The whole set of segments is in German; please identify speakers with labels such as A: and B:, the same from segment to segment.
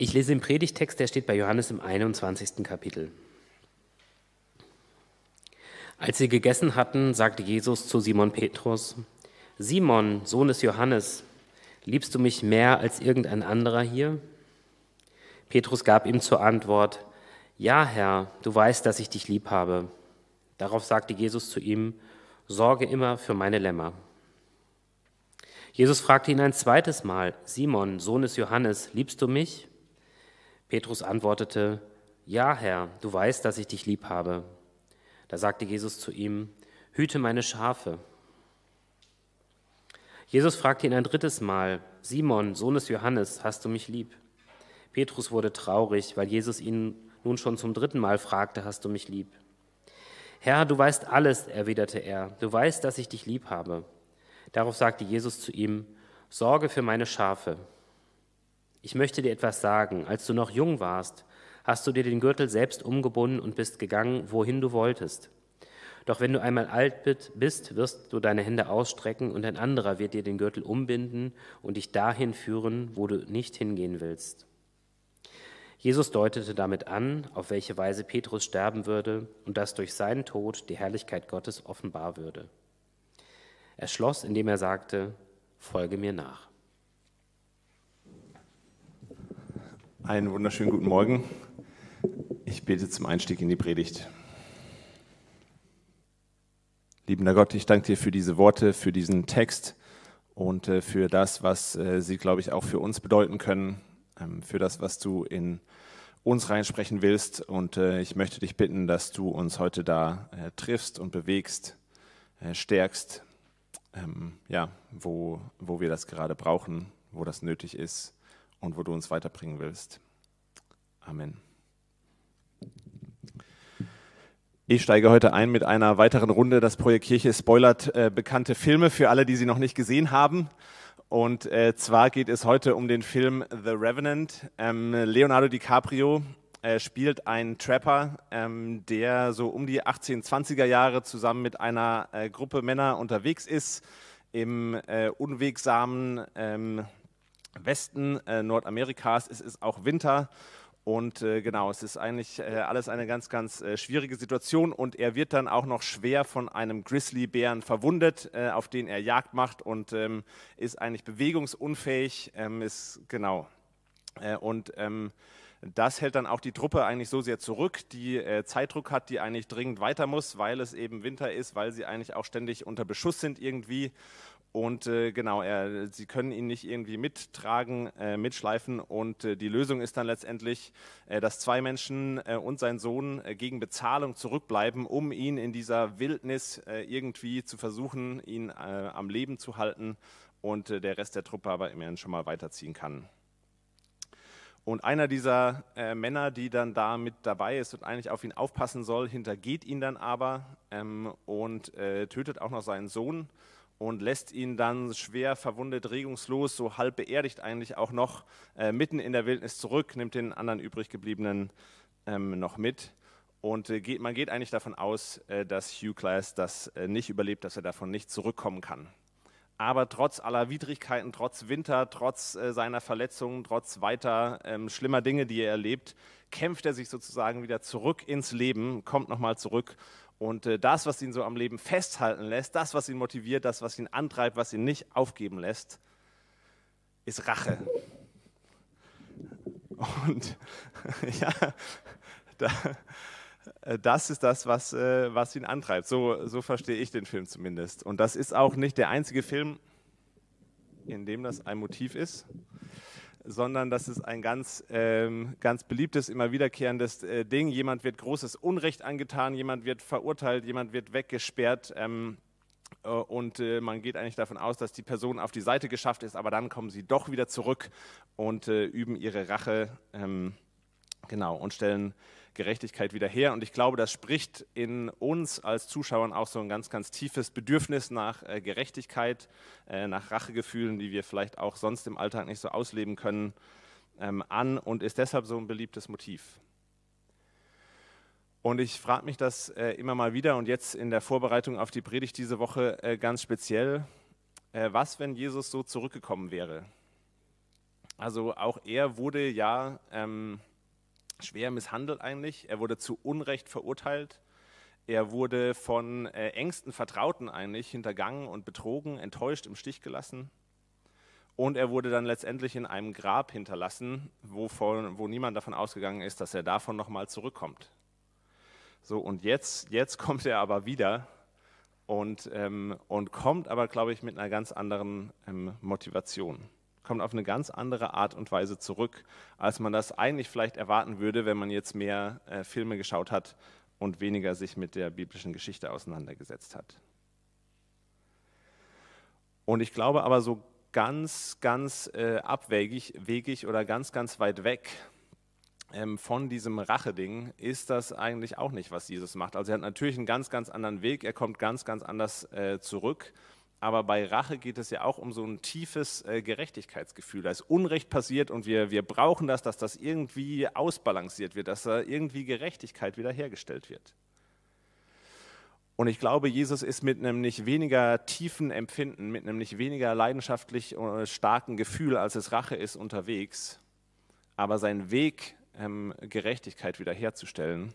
A: Ich lese den Predigtext, der steht bei Johannes im 21. Kapitel. Als sie gegessen hatten, sagte Jesus zu Simon Petrus, Simon, Sohn des Johannes, liebst du mich mehr als irgendein anderer hier? Petrus gab ihm zur Antwort, Ja, Herr, du weißt, dass ich dich lieb habe. Darauf sagte Jesus zu ihm, Sorge immer für meine Lämmer. Jesus fragte ihn ein zweites Mal, Simon, Sohn des Johannes, liebst du mich? Petrus antwortete, Ja, Herr, du weißt, dass ich dich lieb habe. Da sagte Jesus zu ihm, Hüte meine Schafe. Jesus fragte ihn ein drittes Mal, Simon, Sohn des Johannes, hast du mich lieb? Petrus wurde traurig, weil Jesus ihn nun schon zum dritten Mal fragte, hast du mich lieb? Herr, du weißt alles, erwiderte er, du weißt, dass ich dich lieb habe. Darauf sagte Jesus zu ihm, Sorge für meine Schafe. Ich möchte dir etwas sagen. Als du noch jung warst, hast du dir den Gürtel selbst umgebunden und bist gegangen, wohin du wolltest. Doch wenn du einmal alt bist, wirst du deine Hände ausstrecken und ein anderer wird dir den Gürtel umbinden und dich dahin führen, wo du nicht hingehen willst. Jesus deutete damit an, auf welche Weise Petrus sterben würde und dass durch seinen Tod die Herrlichkeit Gottes offenbar würde. Er schloss, indem er sagte, folge mir nach.
B: Einen wunderschönen guten Morgen. Ich bete zum Einstieg in die Predigt. Liebender Gott, ich danke dir für diese Worte, für diesen Text und äh, für das, was äh, sie, glaube ich, auch für uns bedeuten können, ähm, für das, was du in uns reinsprechen willst. Und äh, ich möchte dich bitten, dass du uns heute da triffst und bewegst, stärkst, ähm, ja, wo, wo wir das gerade brauchen, wo das nötig ist und wo du uns weiterbringen willst. Amen. Ich steige heute ein mit einer weiteren Runde. Das Projekt Kirche spoilert äh, bekannte Filme für alle, die sie noch nicht gesehen haben. Und äh, zwar geht es heute um den Film The Revenant. Ähm, Leonardo DiCaprio äh, spielt einen Trapper, ähm, der so um die 1820er Jahre zusammen mit einer äh, Gruppe Männer unterwegs ist im äh, unwegsamen ähm, Westen äh, Nordamerikas. Es ist auch Winter und äh, genau, es ist eigentlich äh, alles eine ganz, ganz äh, schwierige Situation und er wird dann auch noch schwer von einem Grizzlybären verwundet, äh, auf den er Jagd macht und ähm, ist eigentlich bewegungsunfähig. Ähm, ist genau äh, und ähm, das hält dann auch die Truppe eigentlich so sehr zurück, die äh, Zeitdruck hat, die eigentlich dringend weiter muss, weil es eben Winter ist, weil sie eigentlich auch ständig unter Beschuss sind irgendwie. Und äh, genau, er, sie können ihn nicht irgendwie mittragen, äh, mitschleifen. Und äh, die Lösung ist dann letztendlich, äh, dass zwei Menschen äh, und sein Sohn äh, gegen Bezahlung zurückbleiben, um ihn in dieser Wildnis irgendwie zu versuchen, ihn am Leben zu halten und der Rest der Truppe aber immerhin schon mal weiterziehen kann. Und einer dieser Männer, die dann da mit dabei ist und eigentlich auf ihn aufpassen soll, hintergeht ihn dann aber ähm, und tötet auch noch seinen Sohn und lässt ihn dann schwer verwundet, regungslos, so halb beerdigt eigentlich auch noch äh, mitten in der Wildnis zurück, nimmt den anderen übrig gebliebenen ähm, noch mit. Und äh, geht, man geht eigentlich davon aus, äh, dass Hugh Class das äh, nicht überlebt, dass er davon nicht zurückkommen kann. Aber trotz aller Widrigkeiten, trotz Winter, trotz äh, seiner Verletzungen, trotz weiter ähm, schlimmer Dinge, die er erlebt, kämpft er sich sozusagen wieder zurück ins Leben, kommt nochmal zurück und äh, das, was ihn so am Leben festhalten lässt, das, was ihn motiviert, das, was ihn antreibt, was ihn nicht aufgeben lässt, ist Rache. Und ja, da, äh, das ist das, was, äh, was ihn antreibt. So, so verstehe ich den Film zumindest. Und das ist auch nicht der einzige Film, in dem das ein Motiv ist sondern das ist ein ganz, ähm, ganz beliebtes, immer wiederkehrendes äh, Ding. Jemand wird großes Unrecht angetan, jemand wird verurteilt, jemand wird weggesperrt. Ähm, äh, und äh, man geht eigentlich davon aus, dass die Person auf die Seite geschafft ist, aber dann kommen sie doch wieder zurück und äh, üben ihre Rache. Ähm, genau, und stellen Gerechtigkeit wieder her. Und ich glaube, das spricht in uns als Zuschauern auch so ein ganz, ganz tiefes Bedürfnis nach äh, Gerechtigkeit, äh, nach Rachegefühlen, die wir vielleicht auch sonst im Alltag nicht so ausleben können, ähm, an und ist deshalb so ein beliebtes Motiv. Und ich frage mich das äh, immer mal wieder und jetzt in der Vorbereitung auf die Predigt diese Woche äh, ganz speziell, äh, was, wenn Jesus so zurückgekommen wäre? Also auch er wurde ja ähm, schwer misshandelt eigentlich. Er wurde zu Unrecht verurteilt. Er wurde von äh, engsten Vertrauten eigentlich hintergangen und betrogen, enttäuscht, im Stich gelassen. Und er wurde dann letztendlich in einem Grab hinterlassen, wovon, wo niemand davon ausgegangen ist, dass er davon nochmal zurückkommt. So, und jetzt, jetzt kommt er aber wieder und, ähm, und kommt aber, glaube ich, mit einer ganz anderen ähm, Motivation. Kommt auf eine ganz andere Art und Weise zurück, als man das eigentlich vielleicht erwarten würde, wenn man jetzt mehr äh, Filme geschaut hat und weniger sich mit der biblischen Geschichte auseinandergesetzt hat. Und ich glaube aber so ganz, ganz äh, abwegig wegig oder ganz, ganz weit weg ähm, von diesem Rache-Ding ist das eigentlich auch nicht, was Jesus macht. Also er hat natürlich einen ganz, ganz anderen Weg, er kommt ganz, ganz anders äh, zurück. Aber bei Rache geht es ja auch um so ein tiefes äh, Gerechtigkeitsgefühl. Da ist Unrecht passiert und wir, wir brauchen das, dass das irgendwie ausbalanciert wird, dass da irgendwie Gerechtigkeit wiederhergestellt wird. Und ich glaube, Jesus ist mit einem nicht weniger tiefen Empfinden, mit einem nicht weniger leidenschaftlich äh, starken Gefühl, als es Rache ist, unterwegs. Aber sein Weg, ähm, Gerechtigkeit wiederherzustellen,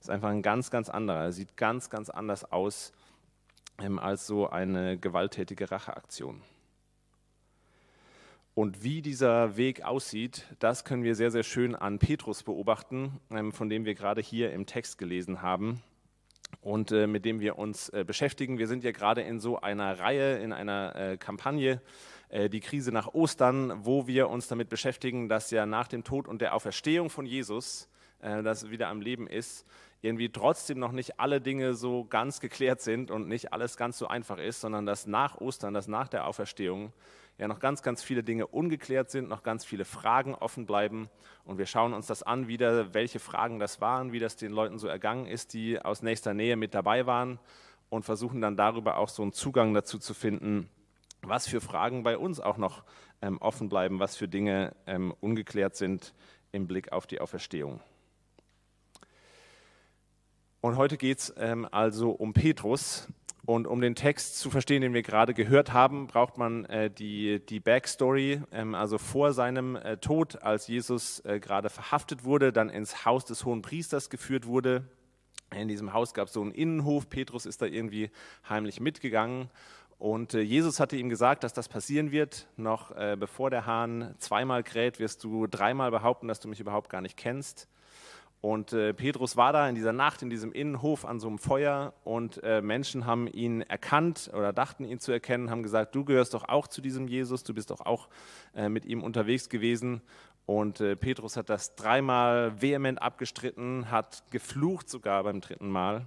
B: ist einfach ein ganz, ganz anderer. Er sieht ganz, ganz anders aus als so eine gewalttätige Racheaktion. Und wie dieser Weg aussieht, das können wir sehr, sehr schön an Petrus beobachten, ähm, von dem wir gerade hier im Text gelesen haben und äh, mit dem wir uns äh, beschäftigen. Wir sind ja gerade in so einer Reihe, in einer äh, Kampagne, die Krise nach Ostern, wo wir uns damit beschäftigen, dass ja nach dem Tod und der Auferstehung von Jesus, äh, das wieder am Leben ist, irgendwie trotzdem noch nicht alle Dinge so ganz geklärt sind und nicht alles ganz so einfach ist, sondern dass nach Ostern, dass nach der Auferstehung ja noch ganz, ganz viele Dinge ungeklärt sind, noch ganz viele Fragen offen bleiben. Und wir schauen uns das an, wieder, welche Fragen das waren, wie das den Leuten so ergangen ist, die aus nächster Nähe mit dabei waren und versuchen dann darüber auch so einen Zugang dazu zu finden, was für Fragen bei uns auch noch ähm, offen bleiben, was für Dinge ähm, ungeklärt sind im Blick auf die Auferstehung. Und heute geht es ähm, also um Petrus, und um den Text zu verstehen, den wir gerade gehört haben, braucht man äh, die, die Backstory, ähm, also vor seinem äh, Tod, als Jesus äh, gerade verhaftet wurde, dann ins Haus des Hohen Priesters geführt wurde. In diesem Haus gab es so einen Innenhof, Petrus ist da irgendwie heimlich mitgegangen. Und äh, Jesus hatte ihm gesagt, dass das passieren wird. Noch äh, bevor der Hahn zweimal kräht, wirst du dreimal behaupten, dass du mich überhaupt gar nicht kennst. Und äh, Petrus war da in dieser Nacht in diesem Innenhof an so einem Feuer und äh, Menschen haben ihn erkannt oder dachten ihn zu erkennen, haben gesagt, du gehörst doch auch zu diesem Jesus, du bist doch auch äh, mit ihm unterwegs gewesen. Und äh, Petrus hat das dreimal vehement abgestritten, hat geflucht sogar beim dritten Mal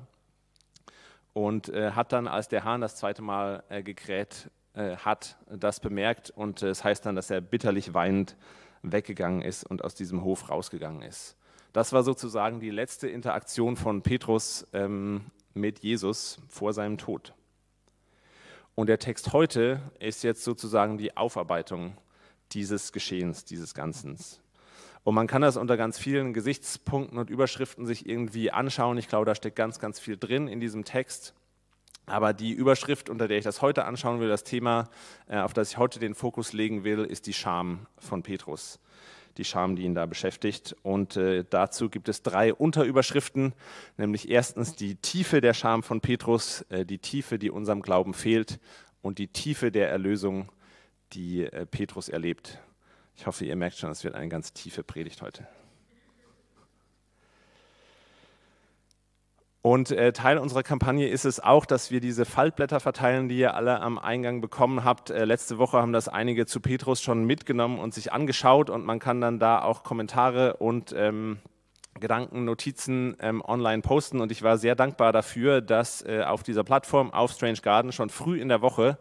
B: und äh, hat dann, als der Hahn das zweite Mal äh, gekräht hat, das bemerkt und es heißt dann, dass er bitterlich weinend weggegangen ist und aus diesem Hof rausgegangen ist. Das war sozusagen die letzte Interaktion von Petrus ähm, mit Jesus vor seinem Tod. Und der Text heute ist jetzt sozusagen die Aufarbeitung dieses Geschehens, dieses Ganzen. Und man kann das unter ganz vielen Gesichtspunkten und Überschriften sich irgendwie anschauen. Ich glaube, da steckt ganz, ganz viel drin in diesem Text. Aber die Überschrift, unter der ich das heute anschauen will, das Thema, äh, auf das ich heute den Fokus legen will, ist die Scham von Petrus die Scham, die ihn da beschäftigt. Und äh, dazu gibt es drei Unterüberschriften, nämlich erstens die Tiefe der Scham von Petrus, äh, die Tiefe, die unserem Glauben fehlt und die Tiefe der Erlösung, die äh, Petrus erlebt. Ich hoffe, ihr merkt schon, es wird eine ganz tiefe Predigt heute. Und äh, Teil unserer Kampagne ist es auch, dass wir diese Faltblätter verteilen, die ihr alle am Eingang bekommen habt. Äh, letzte Woche haben das einige zu Petrus schon mitgenommen und sich angeschaut und man kann dann da auch Kommentare und ähm, Gedanken, Notizen ähm, online posten. Und ich war sehr dankbar dafür, dass äh, auf dieser Plattform, auf Strange Garden, schon früh in der Woche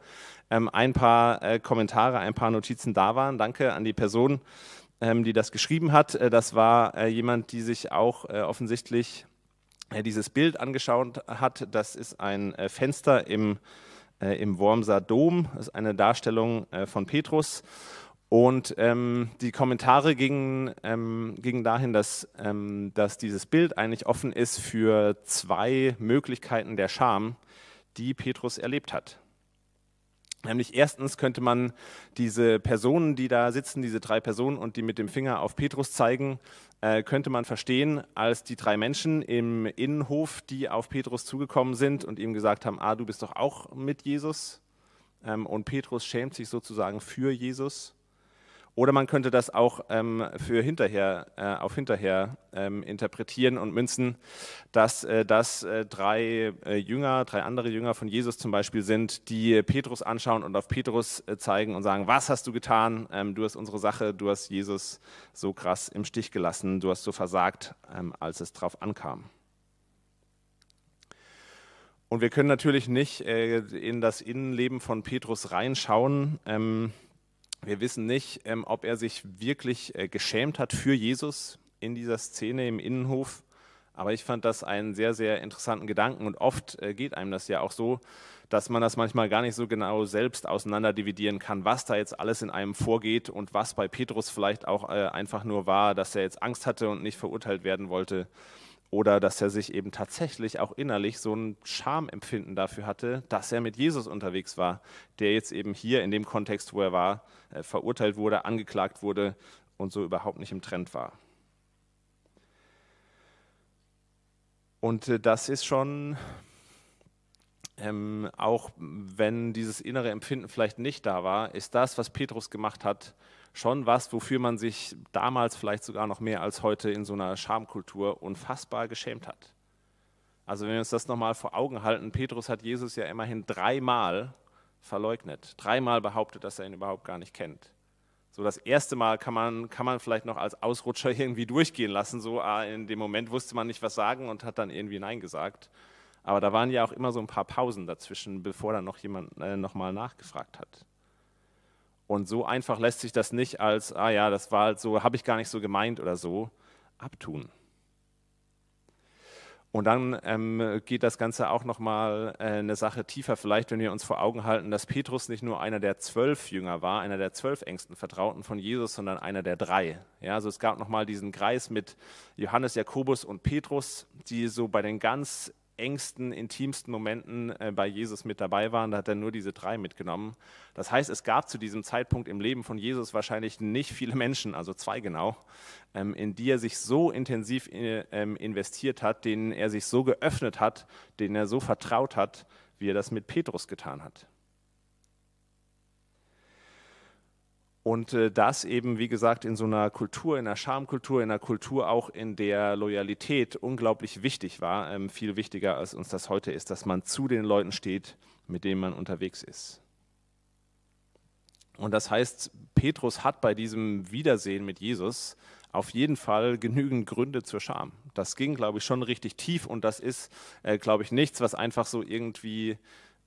B: ähm, ein paar äh, Kommentare, ein paar Notizen da waren. Danke an die Person, ähm, die das geschrieben hat. Äh, das war äh, jemand, die sich auch offensichtlich dieses Bild angeschaut hat, das ist ein äh, Fenster im, äh, im Wormser Dom, das ist eine Darstellung äh, von Petrus. Und ähm, die Kommentare gingen, ähm, gingen dahin, dass, ähm, dass dieses Bild eigentlich offen ist für zwei Möglichkeiten der Scham, die Petrus erlebt hat. Nämlich erstens könnte man diese Personen, die da sitzen, diese drei Personen und die mit dem Finger auf Petrus zeigen, äh, könnte man verstehen als die drei Menschen im Innenhof, die auf Petrus zugekommen sind und ihm gesagt haben, ah, du bist doch auch mit Jesus. Ähm, und Petrus schämt sich sozusagen für Jesus. Oder man könnte das auch ähm, für hinterher, äh, auf hinterher ähm, interpretieren und münzen, dass äh, das äh, drei äh, Jünger, drei andere Jünger von Jesus zum Beispiel sind, die Petrus anschauen und auf Petrus äh, zeigen und sagen, was hast du getan? Ähm, du hast unsere Sache, du hast Jesus so krass im Stich gelassen, du hast so versagt, ähm, als es drauf ankam. Und wir können natürlich nicht äh, in das Innenleben von Petrus reinschauen. Wir wissen nicht, ähm, ob er sich wirklich äh, geschämt hat für Jesus in dieser Szene im Innenhof. Aber ich fand das einen sehr, sehr interessanten Gedanken. Und oft äh, geht einem das ja auch so, dass man das manchmal gar nicht so genau selbst auseinanderdividieren kann, was da jetzt alles in einem vorgeht und was bei Petrus vielleicht auch äh, einfach nur war, dass er jetzt Angst hatte und nicht verurteilt werden wollte oder dass er sich eben tatsächlich auch innerlich so ein Schamempfinden dafür hatte, dass er mit Jesus unterwegs war, der jetzt eben hier in dem Kontext, wo er war, äh, verurteilt wurde, angeklagt wurde und so überhaupt nicht im Trend war. Und äh, das ist schon, ähm, auch wenn dieses innere Empfinden vielleicht nicht da war, ist das, was Petrus gemacht hat, schon was, wofür man sich damals vielleicht sogar noch mehr als heute in so einer Schamkultur unfassbar geschämt hat. Also wenn wir uns das nochmal vor Augen halten, Petrus hat Jesus ja immerhin dreimal verleugnet, dreimal behauptet, dass er ihn überhaupt gar nicht kennt. So das erste Mal kann man, kann man vielleicht noch als Ausrutscher irgendwie durchgehen lassen, so ah, in dem Moment wusste man nicht, was sagen und hat dann irgendwie Nein gesagt. Aber da waren ja auch immer so ein paar Pausen dazwischen, bevor dann noch jemand äh, nochmal nachgefragt hat. Und so einfach lässt sich das nicht als, ah ja, das war halt so, habe ich gar nicht so gemeint oder so, abtun. Und dann ähm, geht das Ganze auch nochmal äh, eine Sache tiefer, vielleicht, wenn wir uns vor Augen halten, dass Petrus nicht nur einer der zwölf Jünger war, einer der zwölf engsten Vertrauten von Jesus, sondern einer der drei. Ja, also es gab nochmal diesen Kreis mit Johannes, Jakobus und Petrus, die so bei den ganz engsten, intimsten Momenten äh, bei Jesus mit dabei waren. Da hat er nur diese drei mitgenommen. Das heißt, es gab zu diesem Zeitpunkt im Leben von Jesus wahrscheinlich nicht viele Menschen, also zwei genau, ähm, in die er sich so intensiv äh, ähm, investiert hat, denen er sich so geöffnet hat, denen er so vertraut hat, wie er das mit Petrus getan hat. Und äh, das eben, wie gesagt, in so einer Kultur, in einer Schamkultur, in einer Kultur auch, in der Loyalität unglaublich wichtig war, ähm, viel wichtiger als uns das heute ist, dass man zu den Leuten steht, mit denen man unterwegs ist. Und das heißt, Petrus hat bei diesem Wiedersehen mit Jesus auf jeden Fall genügend Gründe zur Scham. Das ging, glaube ich, schon richtig tief und das ist, äh, glaube ich, nichts, was einfach so irgendwie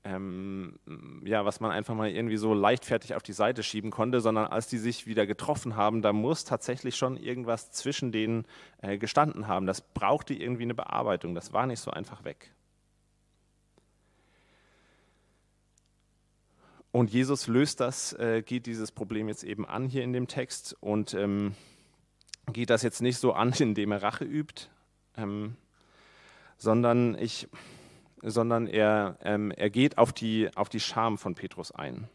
B: ähm, ja, was man einfach mal irgendwie so leichtfertig auf die Seite schieben konnte, sondern als die sich wieder getroffen haben, da muss tatsächlich schon irgendwas zwischen denen äh, gestanden haben. Das brauchte irgendwie eine Bearbeitung, das war nicht so einfach weg. Und Jesus löst das, äh, geht dieses Problem jetzt eben an hier in dem Text und ähm, geht das jetzt nicht so an, indem er Rache übt, ähm, sondern ich sondern er, ähm, er geht auf die, auf die Scham von Petrus ein.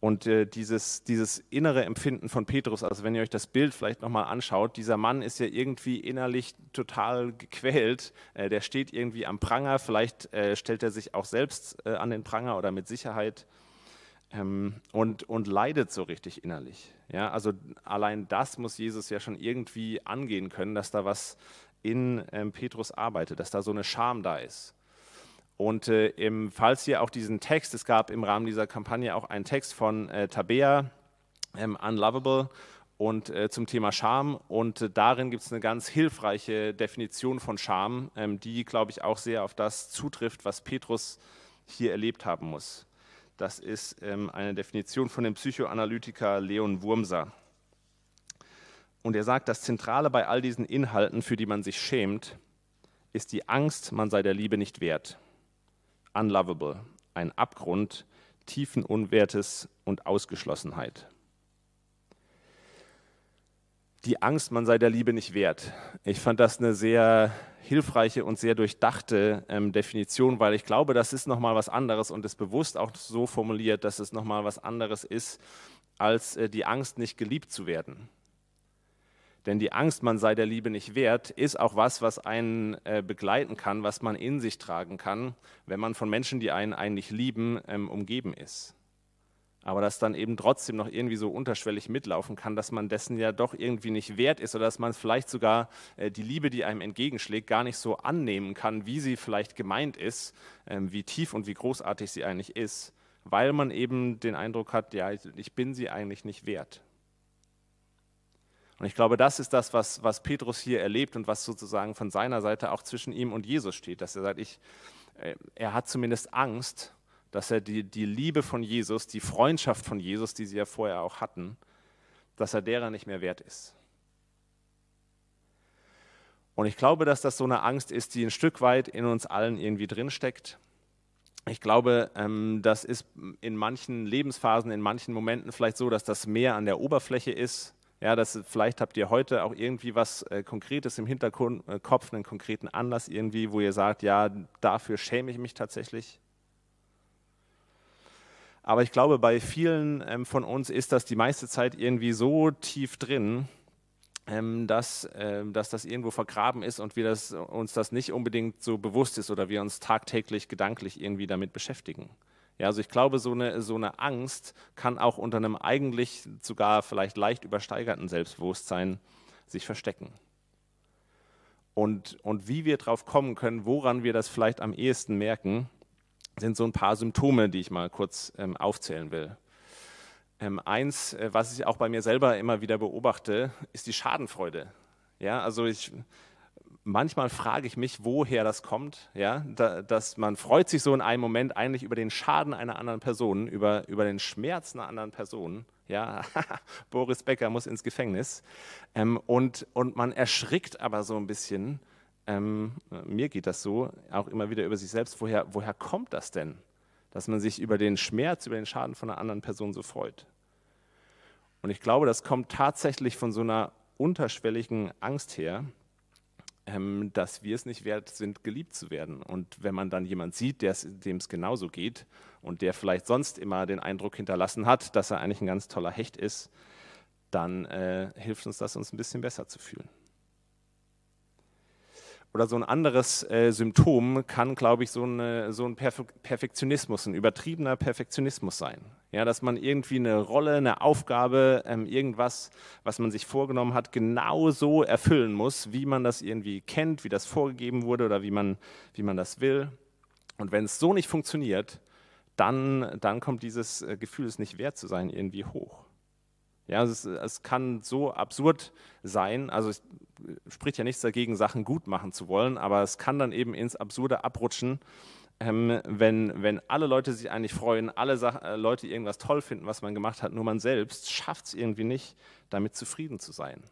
B: Und äh, dieses, dieses innere Empfinden von Petrus, also wenn ihr euch das Bild vielleicht nochmal anschaut, dieser Mann ist ja irgendwie innerlich total gequält. Äh, der steht irgendwie am Pranger, vielleicht äh, stellt er sich auch selbst äh, an den Pranger oder mit Sicherheit ähm, und, und leidet so richtig innerlich. Ja, also allein das muss Jesus ja schon irgendwie angehen können, dass da was in ähm, Petrus arbeitet, dass da so eine Scham da ist. Und äh, im, falls ihr auch diesen Text, es gab im Rahmen dieser Kampagne auch einen Text von äh, Tabea, ähm, Unlovable, und äh, zum Thema Scham. Und äh, darin gibt es eine ganz hilfreiche Definition von Scham, ähm, die, glaube ich, auch sehr auf das zutrifft, was Petrus hier erlebt haben muss. Das ist ähm, eine Definition von dem Psychoanalytiker Leon Wurmser. Und er sagt, das Zentrale bei all diesen Inhalten, für die man sich schämt, ist die Angst, man sei der Liebe nicht wert unlovable, ein Abgrund, Tiefenunwertes und Ausgeschlossenheit. Die Angst, man sei der Liebe nicht wert. Ich fand das eine sehr hilfreiche und sehr durchdachte ähm, Definition, weil ich glaube, das ist nochmal was anderes und ist bewusst auch so formuliert, dass es nochmal was anderes ist, als äh, die Angst, nicht geliebt zu werden. Denn die Angst, man sei der Liebe nicht wert, ist auch was, was einen äh, begleiten kann, was man in sich tragen kann, wenn man von Menschen, die einen eigentlich lieben, ähm, umgeben ist aber das dann eben trotzdem noch irgendwie so unterschwellig mitlaufen kann, dass man dessen ja doch irgendwie nicht wert ist oder dass man vielleicht sogar äh, die Liebe, die einem entgegenschlägt, gar nicht so annehmen kann, wie sie vielleicht gemeint ist, ähm, wie tief und wie großartig sie eigentlich ist, weil man eben den Eindruck hat, ja, ich bin sie eigentlich nicht wert. Und ich glaube, das ist das, was, was Petrus hier erlebt und was sozusagen von seiner Seite auch zwischen ihm und Jesus steht, dass er sagt, ich, äh, er hat zumindest Angst, dass er die, die Liebe von Jesus, die Freundschaft von Jesus, die sie ja vorher auch hatten, dass er derer nicht mehr wert ist. Und ich glaube, dass das so eine Angst ist, die ein Stück weit in uns allen irgendwie drinsteckt. Ich glaube, ähm, das ist in manchen Lebensphasen, in manchen Momenten vielleicht so, dass das mehr an der Oberfläche ist. Ja, das, vielleicht habt ihr heute auch irgendwie was äh, Konkretes im Hinterkopf, einen konkreten Anlass irgendwie, wo ihr sagt, ja, dafür schäme ich mich tatsächlich. Aber ich glaube, bei vielen ähm, von uns ist das die meiste Zeit irgendwie so tief drin, ähm, dass, ähm, dass das irgendwo vergraben ist und wir das, uns das nicht unbedingt so bewusst ist oder wir uns tagtäglich gedanklich irgendwie damit beschäftigen. Ja, also ich glaube, so eine, so eine Angst kann auch unter einem eigentlich sogar vielleicht leicht übersteigerten Selbstbewusstsein sich verstecken. Und, und wie wir drauf kommen können, woran wir das vielleicht am ehesten merken, sind so ein paar Symptome, die ich mal kurz ähm, aufzählen will. Ähm, eins, äh, was ich auch bei mir selber immer wieder beobachte, ist die Schadenfreude. Ja, also ich, manchmal frage ich mich, woher das kommt. Ja, da, dass man freut sich so in einem Moment eigentlich über den Schaden einer anderen Person, über, über den Schmerz einer anderen Person. Ja, Boris Becker muss ins Gefängnis. Ähm, und, und man erschrickt aber so ein bisschen, ähm, mir geht das so, auch immer wieder über sich selbst, woher, woher kommt das denn, dass man sich über den Schmerz, über den Schaden von einer anderen Person so freut? Und ich glaube, das kommt tatsächlich von so einer unterschwelligen Angst her, ähm, dass wir es nicht wert sind, geliebt zu werden. Und wenn man dann jemand sieht, dem es genauso geht und der vielleicht sonst immer den Eindruck hinterlassen hat, dass er eigentlich ein ganz toller Hecht ist, dann äh, hilft uns das, uns ein bisschen besser zu fühlen. Oder so ein anderes äh, Symptom kann, glaube ich, so, eine, so ein Perfe Perfektionismus, ein übertriebener Perfektionismus sein. Ja, dass man irgendwie eine Rolle, eine Aufgabe, ähm, irgendwas, was man sich vorgenommen hat, genau so erfüllen muss, wie man das irgendwie kennt, wie das vorgegeben wurde oder wie man, wie man das will. Und wenn es so nicht funktioniert, dann, dann kommt dieses äh, Gefühl, es nicht wert zu sein, irgendwie hoch. Ja, es, es, kann so absurd sein, also es spricht ja nichts dagegen, Sachen gut machen zu wollen, aber es kann dann eben ins Absurde abrutschen, ähm, wenn, wenn alle Leute sich eigentlich freuen, alle Sa äh, Leute irgendwas toll finden, was man gemacht hat, nur man selbst schafft es irgendwie nicht, damit zufrieden zu sein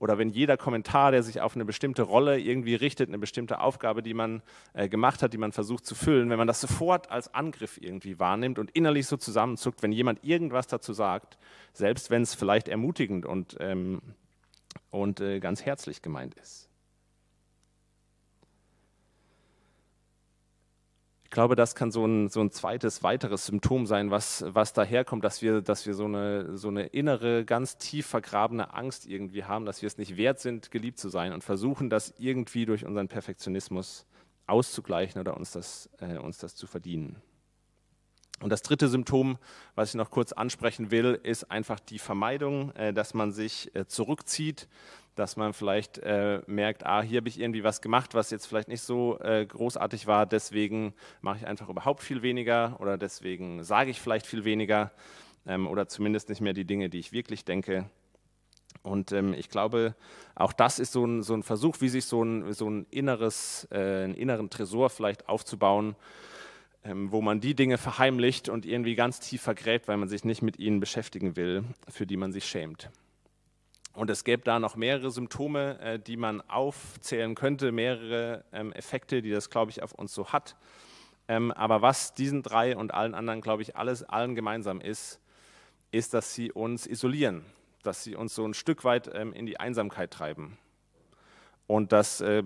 B: oder wenn jeder Kommentar, der sich auf eine bestimmte Rolle irgendwie richtet, eine bestimmte Aufgabe, die man äh, gemacht hat, die man versucht zu füllen, wenn man das sofort als Angriff irgendwie wahrnimmt und innerlich so zusammenzuckt, wenn jemand irgendwas dazu sagt, selbst wenn es vielleicht ermutigend und, ähm, und äh, ganz herzlich gemeint ist. Ich glaube, das kann so ein, so ein zweites, weiteres Symptom sein, was, was daherkommt, dass wir, dass wir so, eine, so eine innere, ganz tief vergrabene Angst irgendwie haben, dass wir es nicht wert sind, geliebt zu sein und versuchen, das irgendwie durch unseren Perfektionismus auszugleichen oder uns das, äh, uns das zu verdienen. Und das dritte Symptom, was ich noch kurz ansprechen will, ist einfach die Vermeidung, äh, dass man sich äh, zurückzieht, dass man vielleicht äh, merkt, ah, hier habe ich irgendwie was gemacht, was jetzt vielleicht nicht so großartig war, deswegen mache ich einfach überhaupt viel weniger oder deswegen sage ich vielleicht viel weniger ähm, oder zumindest nicht mehr die Dinge, die ich wirklich denke. Und ähm, ich glaube, auch das ist so ein, so ein Versuch, wie sich so ein, so ein inneres, äh, einen inneren Tresor vielleicht aufzubauen, wo man die Dinge verheimlicht und irgendwie ganz tief vergräbt, weil man sich nicht mit ihnen beschäftigen will, für die man sich schämt. Und es gäbe da noch mehrere Symptome, äh, die man aufzählen könnte, mehrere ähm, Effekte, die das, glaube ich, auf uns so hat. Ähm, aber was diesen drei und allen anderen, glaube ich, alles allen gemeinsam ist, ist, dass sie uns isolieren, dass sie uns so ein Stück weit ähm, in die Einsamkeit treiben. Und das, äh,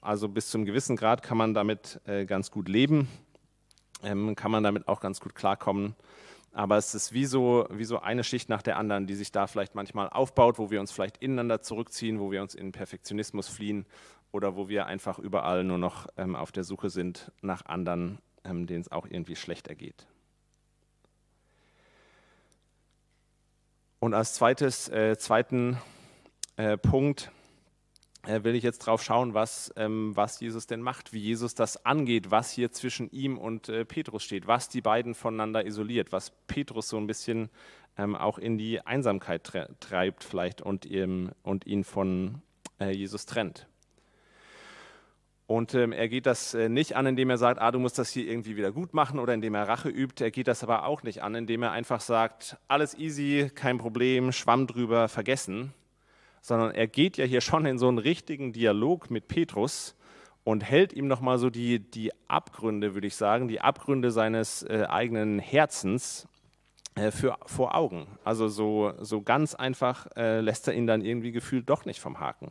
B: also bis zum gewissen Grad kann man damit äh, ganz gut leben, ähm, kann man damit auch ganz gut klarkommen. Aber es ist wie so, wie so eine Schicht nach der anderen, die sich da vielleicht manchmal aufbaut, wo wir uns vielleicht ineinander zurückziehen, wo wir uns in Perfektionismus fliehen oder wo wir einfach überall nur noch ähm, auf der Suche sind nach anderen, ähm, denen es auch irgendwie schlecht ergeht. Und als zweites, äh, zweiten äh, Punkt will ich jetzt drauf schauen, was, ähm, was Jesus denn macht, wie Jesus das angeht, was hier zwischen ihm und äh, Petrus steht, was die beiden voneinander isoliert, was Petrus so ein bisschen ähm, auch in die Einsamkeit treibt vielleicht und, ihm, und ihn von äh, Jesus trennt. Und ähm, er geht das äh, nicht an, indem er sagt, ah, du musst das hier irgendwie wieder gut machen oder indem er Rache übt. Er geht das aber auch nicht an, indem er einfach sagt, alles easy, kein Problem, Schwamm drüber, vergessen, sondern er geht ja hier schon in so einen richtigen Dialog mit Petrus und hält ihm nochmal so die, die Abgründe, würde ich sagen, die Abgründe seines äh, eigenen Herzens äh, für, vor Augen. Also so, so ganz einfach äh, lässt er ihn dann irgendwie gefühlt doch nicht vom Haken,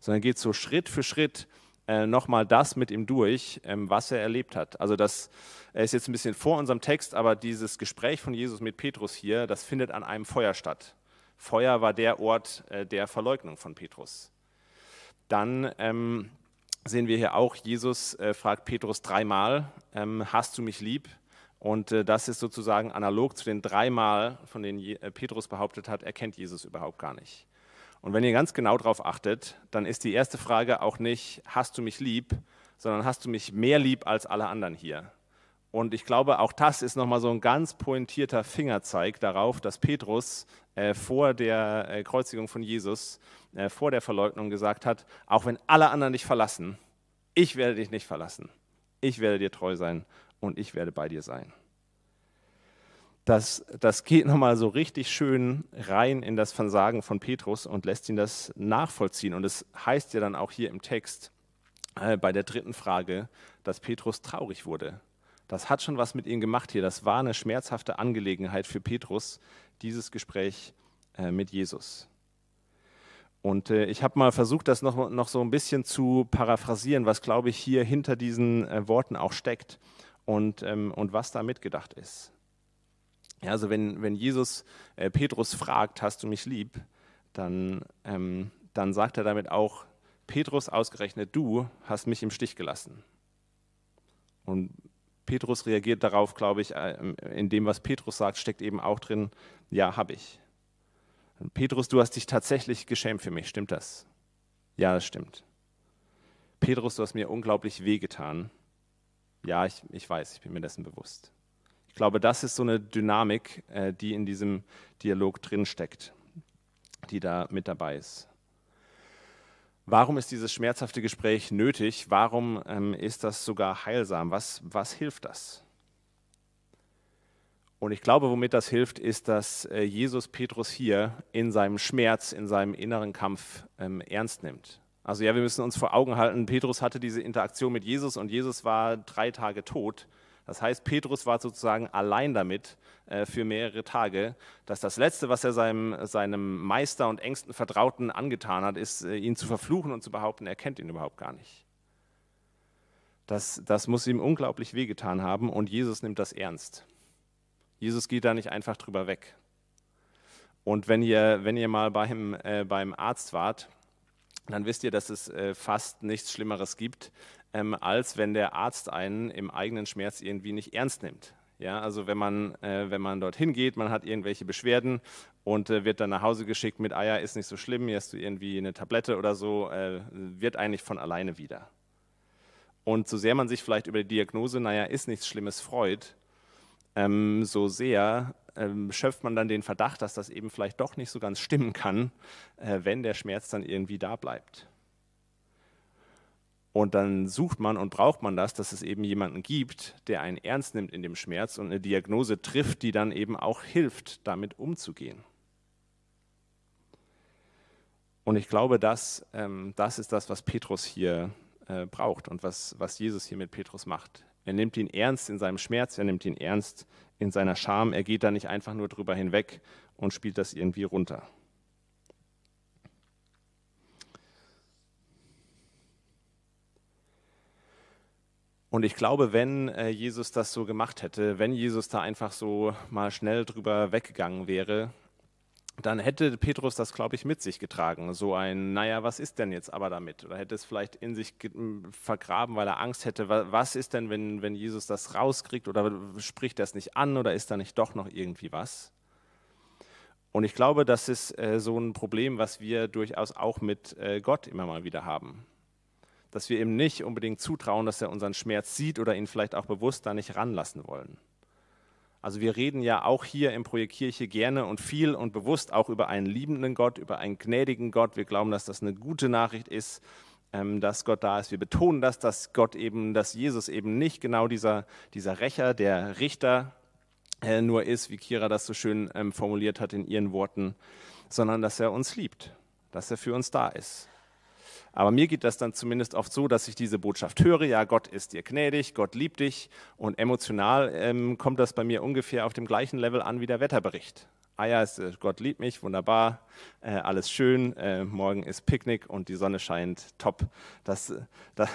B: sondern geht so Schritt für Schritt äh, nochmal das mit ihm durch, ähm, was er erlebt hat. Also das ist jetzt ein bisschen vor unserem Text, aber dieses Gespräch von Jesus mit Petrus hier, das findet an einem Feuer statt. Feuer war der Ort äh, der Verleugnung von Petrus. Dann ähm, sehen wir hier auch, Jesus äh, fragt Petrus dreimal, ähm, hast du mich lieb? Und äh, das ist sozusagen analog zu den dreimal, von denen Je äh, Petrus behauptet hat, er kennt Jesus überhaupt gar nicht. Und wenn ihr ganz genau darauf achtet, dann ist die erste Frage auch nicht, hast du mich lieb, sondern hast du mich mehr lieb als alle anderen hier? Und ich glaube, auch das ist nochmal so ein ganz pointierter Fingerzeig darauf, dass Petrus äh, vor der äh, Kreuzigung von Jesus, äh, vor der Verleugnung gesagt hat, auch wenn alle anderen dich verlassen, ich werde dich nicht verlassen. Ich werde dir treu sein und ich werde bei dir sein. Das, das geht nochmal so richtig schön rein in das Versagen von Petrus und lässt ihn das nachvollziehen. Und es heißt ja dann auch hier im Text äh, bei der dritten Frage, dass Petrus traurig wurde das hat schon was mit ihm gemacht hier. Das war eine schmerzhafte Angelegenheit für Petrus, dieses Gespräch äh, mit Jesus. Und äh, ich habe mal versucht, das noch, noch so ein bisschen zu paraphrasieren, was, glaube ich, hier hinter diesen äh, Worten auch steckt und, ähm, und was da mitgedacht ist. Ja, also wenn, wenn Jesus Petrus fragt, hast du mich lieb, dann, ähm, dann sagt er damit auch, Petrus ausgerechnet, du hast mich im Stich gelassen. Und Petrus reagiert darauf, glaube ich, äh, in dem, was Petrus sagt, steckt eben auch drin, ja, habe ich. Petrus, du hast dich tatsächlich geschämt für mich, stimmt das? Ja, das stimmt. Petrus, du hast mir unglaublich wehgetan. Ja, ich, ich weiß, ich bin mir dessen bewusst. Ich glaube, das ist so eine Dynamik, äh, die in diesem Dialog drin steckt, die da mit dabei ist. Warum ist dieses schmerzhafte Gespräch nötig? Warum ähm, ist das sogar heilsam? Was, was hilft das? Und ich glaube, womit das hilft, ist, dass äh, Jesus Petrus hier in seinem Schmerz, in seinem inneren Kampf ähm, ernst nimmt. Also ja, wir müssen uns vor Augen halten, Petrus hatte diese Interaktion mit Jesus und Jesus war drei Tage tot. Das heißt, Petrus war sozusagen allein damit äh, für mehrere Tage, dass das Letzte, was er seinem, seinem Meister und engsten Vertrauten angetan hat, ist, äh, ihn zu verfluchen und zu behaupten, er kennt ihn überhaupt gar nicht. Das, das muss ihm unglaublich wehgetan haben und Jesus nimmt das ernst. Jesus geht da nicht einfach drüber weg. Und wenn ihr, wenn ihr mal beim, äh, beim Arzt wart, dann wisst ihr, dass es äh, fast nichts Schlimmeres gibt, ähm, als wenn der Arzt einen im eigenen Schmerz irgendwie nicht ernst nimmt. Ja, also wenn man, äh, wenn man dorthin geht, man hat irgendwelche Beschwerden und äh, wird dann nach Hause geschickt mit, Eier, ist nicht so schlimm, hier hast du irgendwie eine Tablette oder so, äh, wird eigentlich von alleine wieder. Und so sehr man sich vielleicht über die Diagnose, naja, ist nichts Schlimmes, freut, ähm, so sehr ähm, schöpft man dann den Verdacht, dass das eben vielleicht doch nicht so ganz stimmen kann, äh, wenn der Schmerz dann irgendwie da bleibt. Und dann sucht man und braucht man das, dass es eben jemanden gibt, der einen ernst nimmt in dem Schmerz und eine Diagnose trifft, die dann eben auch hilft, damit umzugehen. Und ich glaube, das, ähm, das ist das, was Petrus hier äh, braucht und was, was Jesus hier mit Petrus macht. Er nimmt ihn ernst in seinem Schmerz, er nimmt ihn ernst in seiner Scham. Er geht da nicht einfach nur drüber hinweg und spielt das irgendwie runter. Und ich glaube, wenn äh, Jesus das so gemacht hätte, wenn Jesus da einfach so mal schnell drüber weggegangen wäre, dann hätte Petrus das, glaube ich, mit sich getragen. So ein, naja, was ist denn jetzt aber damit? Oder hätte es vielleicht in sich vergraben, weil er Angst hätte, was ist denn, wenn, wenn Jesus das rauskriegt oder spricht es nicht an oder ist da nicht doch noch irgendwie was? Und ich glaube, das ist äh, so ein Problem, was wir durchaus auch mit äh, Gott immer mal wieder haben. Dass wir ihm nicht unbedingt zutrauen, dass er unseren Schmerz sieht oder ihn vielleicht auch bewusst da nicht ranlassen wollen. Also wir reden ja auch hier im Projekt Kirche gerne und viel und bewusst auch über einen liebenden Gott, über einen gnädigen Gott. Wir glauben, dass das eine gute Nachricht ist, ähm, dass Gott da ist. Wir betonen das, dass Gott eben, dass Jesus eben nicht genau dieser, dieser Rächer, der Richter äh, nur ist, wie Kira das so schön ähm, formuliert hat in ihren Worten, sondern dass er uns liebt, dass er für uns da ist. Aber mir geht das dann zumindest oft so, dass ich diese Botschaft höre, ja, Gott ist dir gnädig, Gott liebt dich und emotional ähm, kommt das bei mir ungefähr auf dem gleichen Level an wie der Wetterbericht. Ah ja, ist, äh, Gott liebt mich, wunderbar, äh, alles schön, äh, morgen ist Picknick und die Sonne scheint, top. Das, das,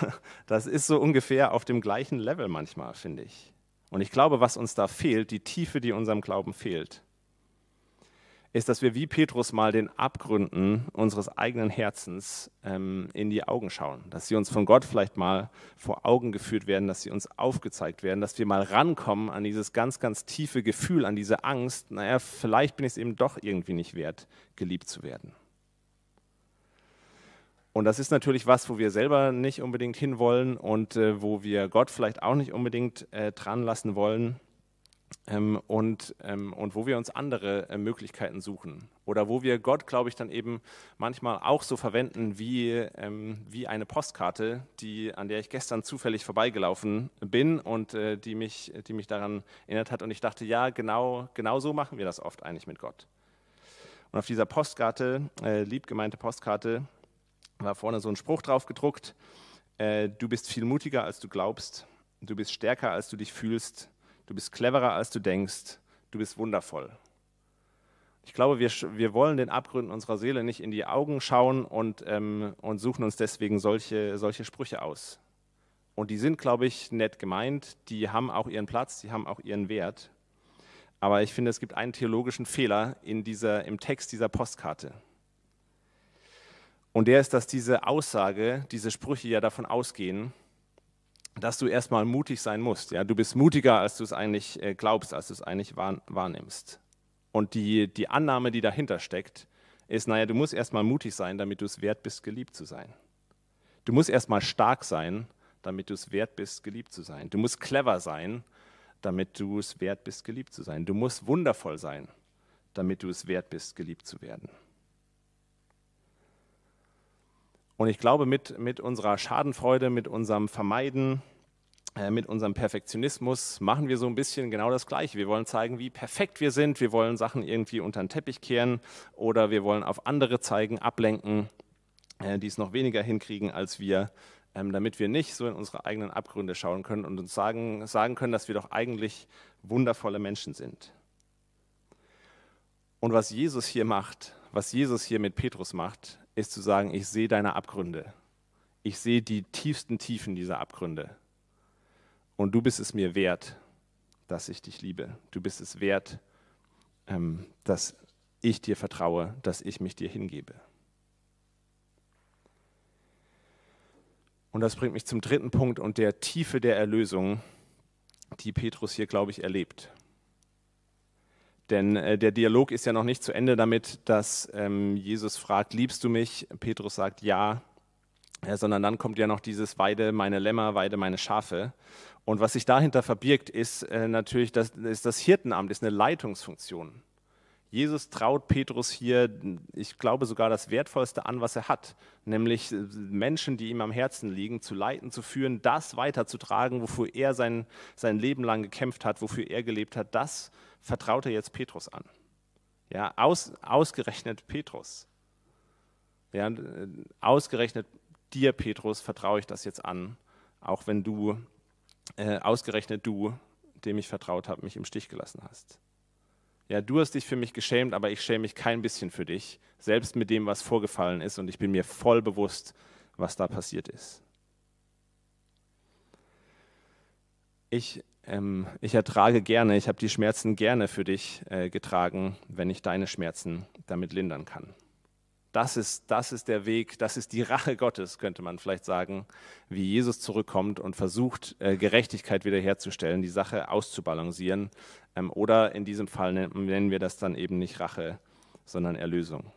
B: das ist so ungefähr auf dem gleichen Level manchmal, finde ich. Und ich glaube, was uns da fehlt, die Tiefe, die unserem Glauben fehlt, ist, dass wir wie Petrus mal den Abgründen unseres eigenen Herzens ähm, in die Augen schauen. Dass sie uns von Gott vielleicht mal vor Augen geführt werden, dass sie uns aufgezeigt werden, dass wir mal rankommen an dieses ganz, ganz tiefe Gefühl, an diese Angst, naja, vielleicht bin ich es eben doch irgendwie nicht wert, geliebt zu werden. Und das ist natürlich was, wo wir selber nicht unbedingt hinwollen und äh, wo wir Gott vielleicht auch nicht unbedingt äh, dran lassen wollen ähm, und, ähm, und wo wir uns andere äh, Möglichkeiten suchen. Oder wo wir Gott, glaube ich, dann eben manchmal auch so verwenden wie, ähm, wie eine Postkarte, die, an der ich gestern zufällig vorbeigelaufen bin und äh, die, mich, die mich daran erinnert hat. Und ich dachte, ja, genau, genau so machen wir das oft eigentlich mit Gott. Und auf dieser Postkarte, äh, lieb gemeinte Postkarte, war vorne so ein Spruch drauf gedruckt. Äh, du bist viel mutiger, als du glaubst. Du bist stärker, als du dich fühlst du bist cleverer, als du denkst, du bist wundervoll. Ich glaube, wir, wir wollen den Abgründen unserer Seele nicht in die Augen schauen und, ähm, und suchen uns deswegen solche, solche Sprüche aus. Und die sind, glaube ich, nett gemeint, die haben auch ihren Platz, die haben auch ihren Wert. Aber ich finde, es gibt einen theologischen Fehler in dieser, im Text dieser Postkarte. Und der ist, dass diese Aussage, diese Sprüche ja davon ausgehen, dass du erstmal mutig sein musst. Ja? Du bist mutiger, als du es eigentlich äh, glaubst, als du es eigentlich wahrnimmst. Und die, die Annahme, die dahinter steckt, ist, naja, du musst erstmal mutig sein, damit du es wert bist, geliebt zu sein. Du musst erstmal stark sein, damit du es wert bist, geliebt zu sein. Du musst clever sein, damit du es wert bist, geliebt zu sein. Du musst wundervoll sein, damit du es wert bist, geliebt zu werden. Und ich glaube, mit, mit unserer Schadenfreude, mit unserem Vermeiden, äh, mit unserem Perfektionismus machen wir so ein bisschen genau das Gleiche. Wir wollen zeigen, wie perfekt wir sind. Wir wollen Sachen irgendwie unter den Teppich kehren oder wir wollen auf andere zeigen, ablenken, äh, die es noch weniger hinkriegen als wir, ähm, damit wir nicht so in unsere eigenen Abgründe schauen können und uns sagen, sagen können, dass wir doch eigentlich wundervolle Menschen sind. Und was Jesus hier macht, was Jesus hier mit Petrus macht, ist zu sagen, ich sehe deine Abgründe. Ich sehe die tiefsten Tiefen dieser Abgründe. Und du bist es mir wert, dass ich dich liebe. Du bist es wert, ähm, dass ich dir vertraue, dass ich mich dir hingebe. Und das bringt mich zum dritten Punkt und der Tiefe der Erlösung, die Petrus hier, glaube ich, erlebt. Denn äh, der Dialog ist ja noch nicht zu Ende damit, dass ähm, Jesus fragt, liebst du mich? Petrus sagt ja, äh, sondern dann kommt ja noch dieses Weide meine Lämmer, Weide meine Schafe. Und was sich dahinter verbirgt, ist äh, natürlich das, ist das Hirtenamt, ist eine Leitungsfunktion. Jesus traut Petrus hier, ich glaube sogar das Wertvollste an, was er hat, nämlich äh, Menschen, die ihm am Herzen liegen, zu leiten, zu führen, das weiterzutragen, wofür er sein, sein Leben lang gekämpft hat, wofür er gelebt hat, das vertraut er jetzt Petrus an. Ja, aus, ausgerechnet Petrus. Ja, ausgerechnet dir, Petrus, vertraue ich das jetzt an, auch wenn du, äh, ausgerechnet du, dem ich vertraut habe, mich im Stich gelassen hast. Ja, du hast dich für mich geschämt, aber ich schäme mich kein bisschen für dich, selbst mit dem, was vorgefallen ist, und ich bin mir voll bewusst, was da passiert ist. ich, ähm, ich ertrage gerne, ich habe die Schmerzen gerne für dich äh, getragen, wenn ich deine Schmerzen damit lindern kann. Das ist, das ist der Weg, das ist die Rache Gottes, könnte man vielleicht sagen, wie Jesus zurückkommt und versucht, äh, Gerechtigkeit wiederherzustellen, die Sache auszubalancieren. Ähm, oder in diesem Fall nennen wir das dann eben nicht Rache, sondern Erlösung.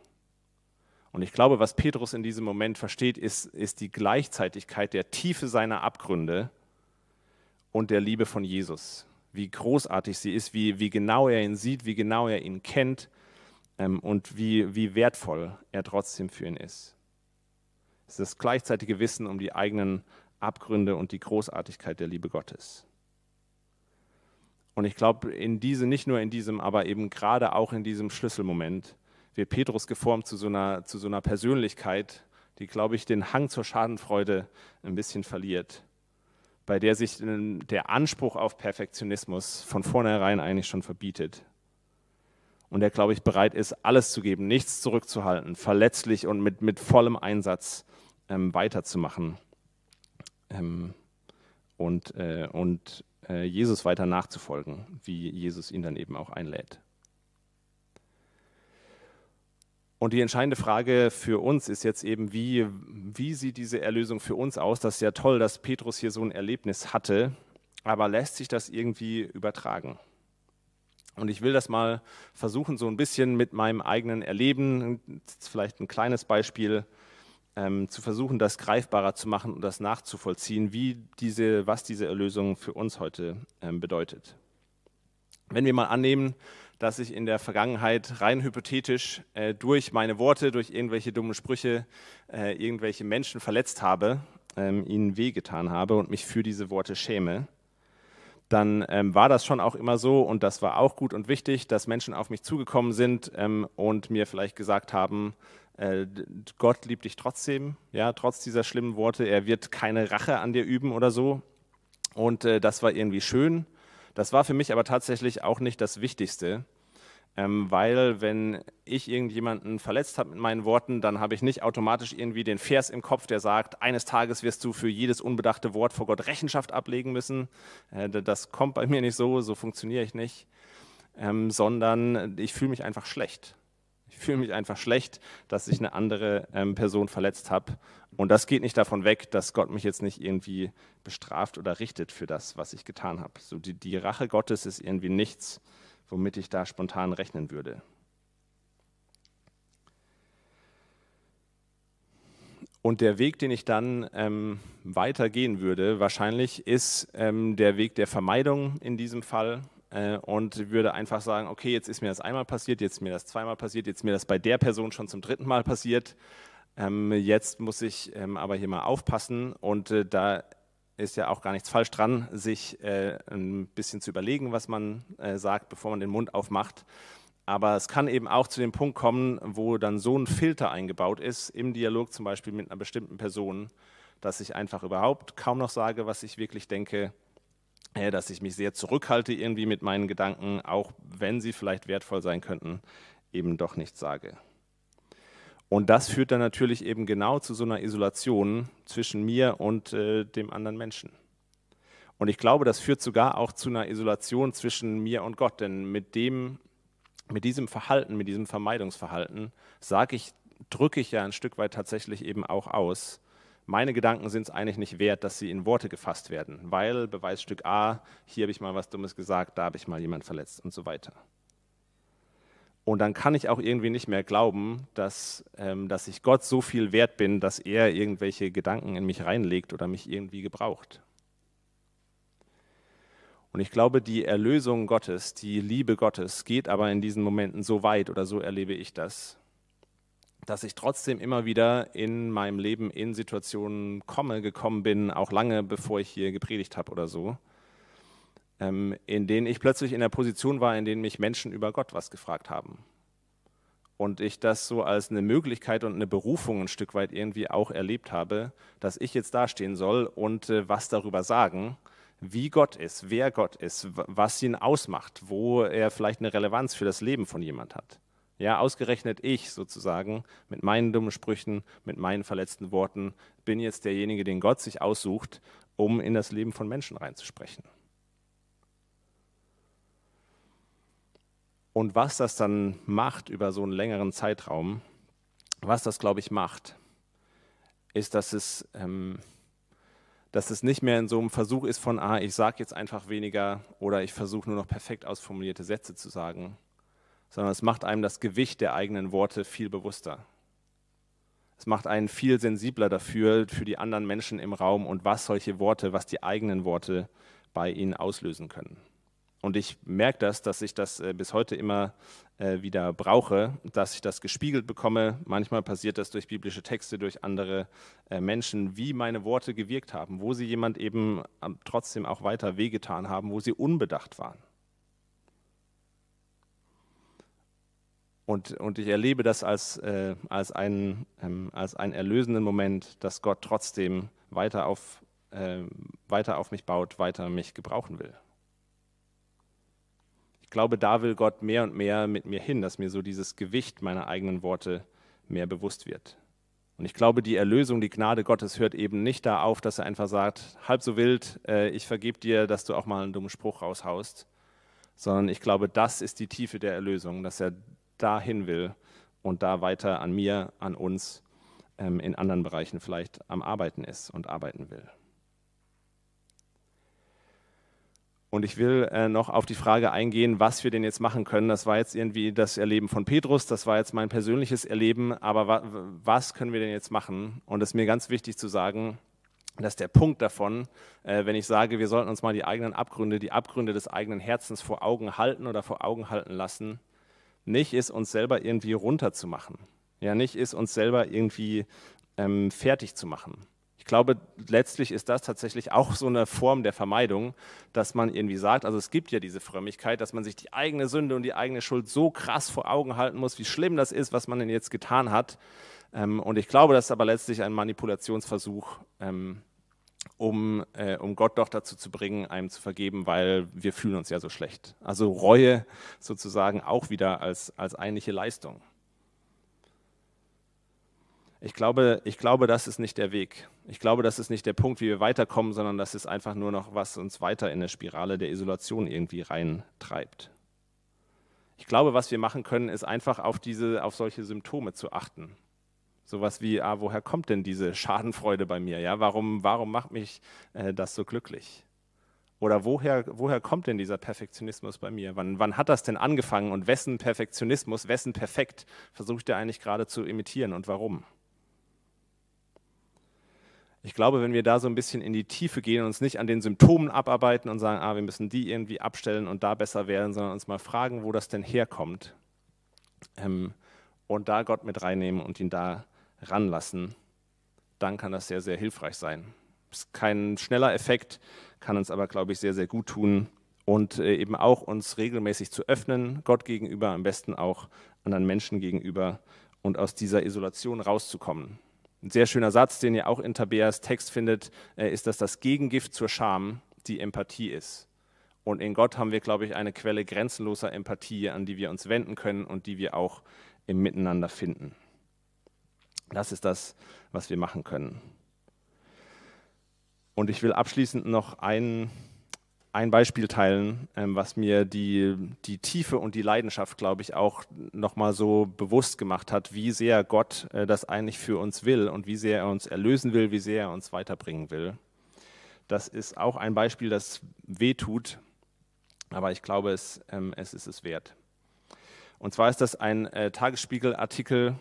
B: Und ich glaube, was Petrus in diesem Moment versteht, ist, ist die Gleichzeitigkeit der Tiefe seiner Abgründe und der Liebe von Jesus. Wie großartig sie ist, wie, wie genau er ihn sieht, wie genau er ihn kennt ähm, und wie, wie wertvoll er trotzdem für ihn ist. Es ist das gleichzeitige Wissen um die eigenen Abgründe und die Großartigkeit der Liebe Gottes. Und ich glaube, in diese, nicht nur in diesem, aber eben gerade auch in diesem Schlüsselmoment wird Petrus geformt zu so einer, zu so einer Persönlichkeit, die, glaube ich, den Hang zur Schadenfreude ein bisschen verliert, bei der sich der Anspruch auf Perfektionismus von vornherein eigentlich schon verbietet und der, glaube ich, bereit ist, alles zu geben, nichts zurückzuhalten, verletzlich und mit, mit vollem Einsatz ähm, weiterzumachen ähm, und, äh, und äh, Jesus weiter nachzufolgen, wie Jesus ihn dann eben auch einlädt. Und die entscheidende Frage für uns ist jetzt eben, wie, wie sieht diese Erlösung für uns aus? Das ist ja toll, dass Petrus hier so ein Erlebnis hatte, aber lässt sich das irgendwie übertragen? Und ich will das mal versuchen, so ein bisschen mit meinem eigenen Erleben, vielleicht ein kleines Beispiel, ähm, zu versuchen, das greifbarer zu machen und das nachzuvollziehen, wie diese, was diese Erlösung für uns heute ähm, bedeutet. Wenn wir mal annehmen, dass ich in der Vergangenheit rein hypothetisch äh, durch meine Worte, durch irgendwelche dummen Sprüche, äh, irgendwelche Menschen verletzt habe, ähm, ihnen wehgetan habe und mich für diese Worte schäme, dann ähm, war das schon auch immer so und das war auch gut und wichtig, dass Menschen auf mich zugekommen sind ähm, und mir vielleicht gesagt haben, äh, Gott liebt dich trotzdem, ja, trotz dieser schlimmen Worte, er wird keine Rache an dir üben oder so. Und äh, das war irgendwie schön. Das war für mich aber tatsächlich auch nicht das Wichtigste, ähm, weil wenn ich irgendjemanden verletzt habe mit meinen Worten, dann habe ich nicht automatisch irgendwie den Vers im Kopf, der sagt, eines Tages wirst du für jedes unbedachte Wort vor Gott Rechenschaft ablegen müssen. Äh, das kommt bei mir nicht so, so funktioniere ich nicht, ähm, sondern ich fühle mich einfach schlecht. Ich fühle mich einfach schlecht, dass ich eine andere ähm, Person verletzt habe. Und das geht nicht davon weg, dass Gott mich jetzt nicht irgendwie bestraft oder richtet für das, was ich getan habe. So die, die Rache Gottes ist irgendwie nichts, womit ich da spontan rechnen würde. Und der Weg, den ich dann ähm, weitergehen würde, wahrscheinlich ist ähm, der Weg der Vermeidung in diesem Fall äh, und würde einfach sagen, okay, jetzt ist mir das einmal passiert, jetzt ist mir das zweimal passiert, jetzt ist mir das bei der Person schon zum dritten Mal passiert. Ähm, jetzt muss ich ähm, aber hier mal aufpassen und äh, da ist ja auch gar nichts falsch dran, sich äh, ein bisschen zu überlegen, was man äh, sagt, bevor man den Mund aufmacht. Aber es kann eben auch zu dem Punkt kommen, wo dann so ein Filter eingebaut ist, im Dialog zum Beispiel mit einer bestimmten Person, dass ich einfach überhaupt kaum noch sage, was ich wirklich denke, dass ich mich sehr zurückhalte irgendwie mit meinen Gedanken, auch wenn sie vielleicht wertvoll sein könnten, eben doch nichts sage. Und das führt dann natürlich eben genau zu so einer Isolation zwischen mir und äh, dem anderen Menschen. Und ich glaube, das führt sogar auch zu einer Isolation zwischen mir und Gott, denn mit dem, mit diesem Verhalten, mit diesem Vermeidungsverhalten, sage ich, drücke ich ja ein Stück weit tatsächlich eben auch aus. Meine Gedanken sind es eigentlich nicht wert, dass sie in Worte gefasst werden, weil Beweisstück A, hier habe ich mal was Dummes gesagt, da habe ich mal jemand verletzt und so weiter. Und dann kann ich auch irgendwie nicht mehr glauben, dass, ähm, dass ich Gott so viel wert bin, dass er irgendwelche Gedanken in mich reinlegt oder mich irgendwie gebraucht. Und ich glaube, die Erlösung Gottes, die Liebe Gottes geht aber in diesen Momenten so weit oder so erlebe ich das, dass ich trotzdem immer wieder in meinem Leben in Situationen komme, gekommen bin, auch lange bevor ich hier gepredigt habe oder so, ähm, in denen ich plötzlich in der Position war, in denen mich Menschen über Gott was gefragt haben. Und ich das so als eine Möglichkeit und eine Berufung ein Stück weit irgendwie auch erlebt habe, dass ich jetzt dastehen soll und äh, was darüber sagen, wie Gott ist, wer Gott ist, was ihn ausmacht, wo er vielleicht eine Relevanz für das Leben von jemand hat. Ja, ausgerechnet ich sozusagen mit meinen dummen Sprüchen, mit meinen verletzten Worten bin jetzt derjenige, den Gott sich aussucht, um in das Leben von Menschen reinzusprechen. Und was das dann macht über so einen längeren Zeitraum, was das, glaube ich, macht, ist, dass es, ähm, dass es nicht mehr in so einem Versuch ist von, ah, ich sage jetzt einfach weniger oder ich versuche nur noch perfekt ausformulierte Sätze zu sagen, sondern es macht einem das Gewicht der eigenen Worte viel bewusster. Es macht einen viel sensibler dafür, für die anderen Menschen im Raum und was solche Worte, was die eigenen Worte bei ihnen auslösen können. Und ich merke das, dass ich das äh, bis heute immer äh, wieder brauche, dass ich das gespiegelt bekomme. Manchmal passiert das durch biblische Texte, durch andere äh, Menschen, wie meine Worte gewirkt haben, wo sie jemand eben trotzdem auch weiter wehgetan haben, wo sie unbedacht waren. Und, und ich erlebe das als, äh, als, einen, ähm, als einen erlösenden Moment, dass Gott trotzdem weiter auf, äh, weiter auf mich baut, weiter mich gebrauchen will. Ich glaube, da will Gott mehr und mehr mit mir hin, dass mir so dieses Gewicht meiner eigenen Worte mehr bewusst wird. Und ich glaube, die Erlösung, die Gnade Gottes hört eben nicht da auf, dass er einfach sagt, halb so wild, äh, ich vergebe dir, dass du auch mal einen dummen Spruch raushaust, sondern ich glaube, das ist die Tiefe der Erlösung, dass er dahin will und da weiter an mir, an uns ähm, in anderen Bereichen vielleicht am Arbeiten ist und arbeiten will. Und ich will äh, noch auf die Frage eingehen, was wir denn jetzt machen können. Das war jetzt irgendwie das Erleben von Petrus, das war jetzt mein persönliches Erleben, aber wa was können wir denn jetzt machen? Und es ist mir ganz wichtig zu sagen, dass der Punkt davon, äh, wenn ich sage, wir sollten uns mal die eigenen Abgründe, die Abgründe des eigenen Herzens vor Augen halten oder vor Augen halten lassen, nicht ist, uns selber irgendwie runterzumachen. Ja, nicht ist, uns selber irgendwie ähm, fertig zu machen. Ich glaube, letztlich ist das tatsächlich auch so eine Form der Vermeidung, dass man irgendwie sagt, also es gibt ja diese Frömmigkeit, dass man sich die eigene Sünde und die eigene Schuld so krass vor Augen halten muss, wie schlimm das ist, was man denn jetzt getan hat. Ähm, und ich glaube, das ist aber letztlich ein Manipulationsversuch, ähm, um, äh, um Gott doch dazu zu bringen, einem zu vergeben, weil wir fühlen uns ja so schlecht. Also Reue sozusagen auch wieder als, als eigentliche Leistung. Ich glaube, ich glaube, das ist nicht der Weg. Ich glaube, das ist nicht der Punkt, wie wir weiterkommen, sondern das ist einfach nur noch, was uns weiter in eine Spirale der Isolation irgendwie reintreibt. Ich glaube, was wir machen können, ist einfach auf, diese, auf solche Symptome zu achten. Sowas wie, ah, woher kommt denn diese Schadenfreude bei mir? Ja, warum, warum macht mich äh, das so glücklich? Oder woher, woher kommt denn dieser Perfektionismus bei mir? Wann, wann hat das denn angefangen und wessen Perfektionismus, wessen Perfekt versucht er eigentlich gerade zu imitieren und warum? Ich glaube, wenn wir da so ein bisschen in die Tiefe gehen und uns nicht an den Symptomen abarbeiten und sagen, ah, wir müssen die irgendwie abstellen und da besser werden, sondern uns mal fragen, wo das denn herkommt ähm, und da Gott mit reinnehmen und ihn da ranlassen, dann kann das sehr, sehr hilfreich sein. Ist kein schneller Effekt, kann uns aber, glaube ich, sehr, sehr gut tun und äh, eben auch uns regelmäßig zu öffnen, Gott gegenüber, am besten auch anderen Menschen gegenüber und aus dieser Isolation rauszukommen. Ein sehr schöner Satz, den ihr auch in Tabeas Text findet, äh, ist, dass das Gegengift zur Scham die Empathie ist. Und in Gott haben wir, glaube ich, eine Quelle grenzenloser Empathie, an die wir uns wenden können und die wir auch im Miteinander finden. Das ist das, was wir machen können. Und ich will abschließend noch ein, ein Beispiel teilen, ähm, was mir die, die Tiefe und die Leidenschaft, glaube ich, auch nochmal so bewusst gemacht hat, wie sehr Gott äh, das eigentlich für uns will und wie sehr er uns erlösen will, wie sehr er uns weiterbringen will. Das ist auch ein Beispiel, das weh tut, aber ich glaube, es, ähm, es ist es wert. Und zwar ist das ein äh, Tagesspiegel-Artikel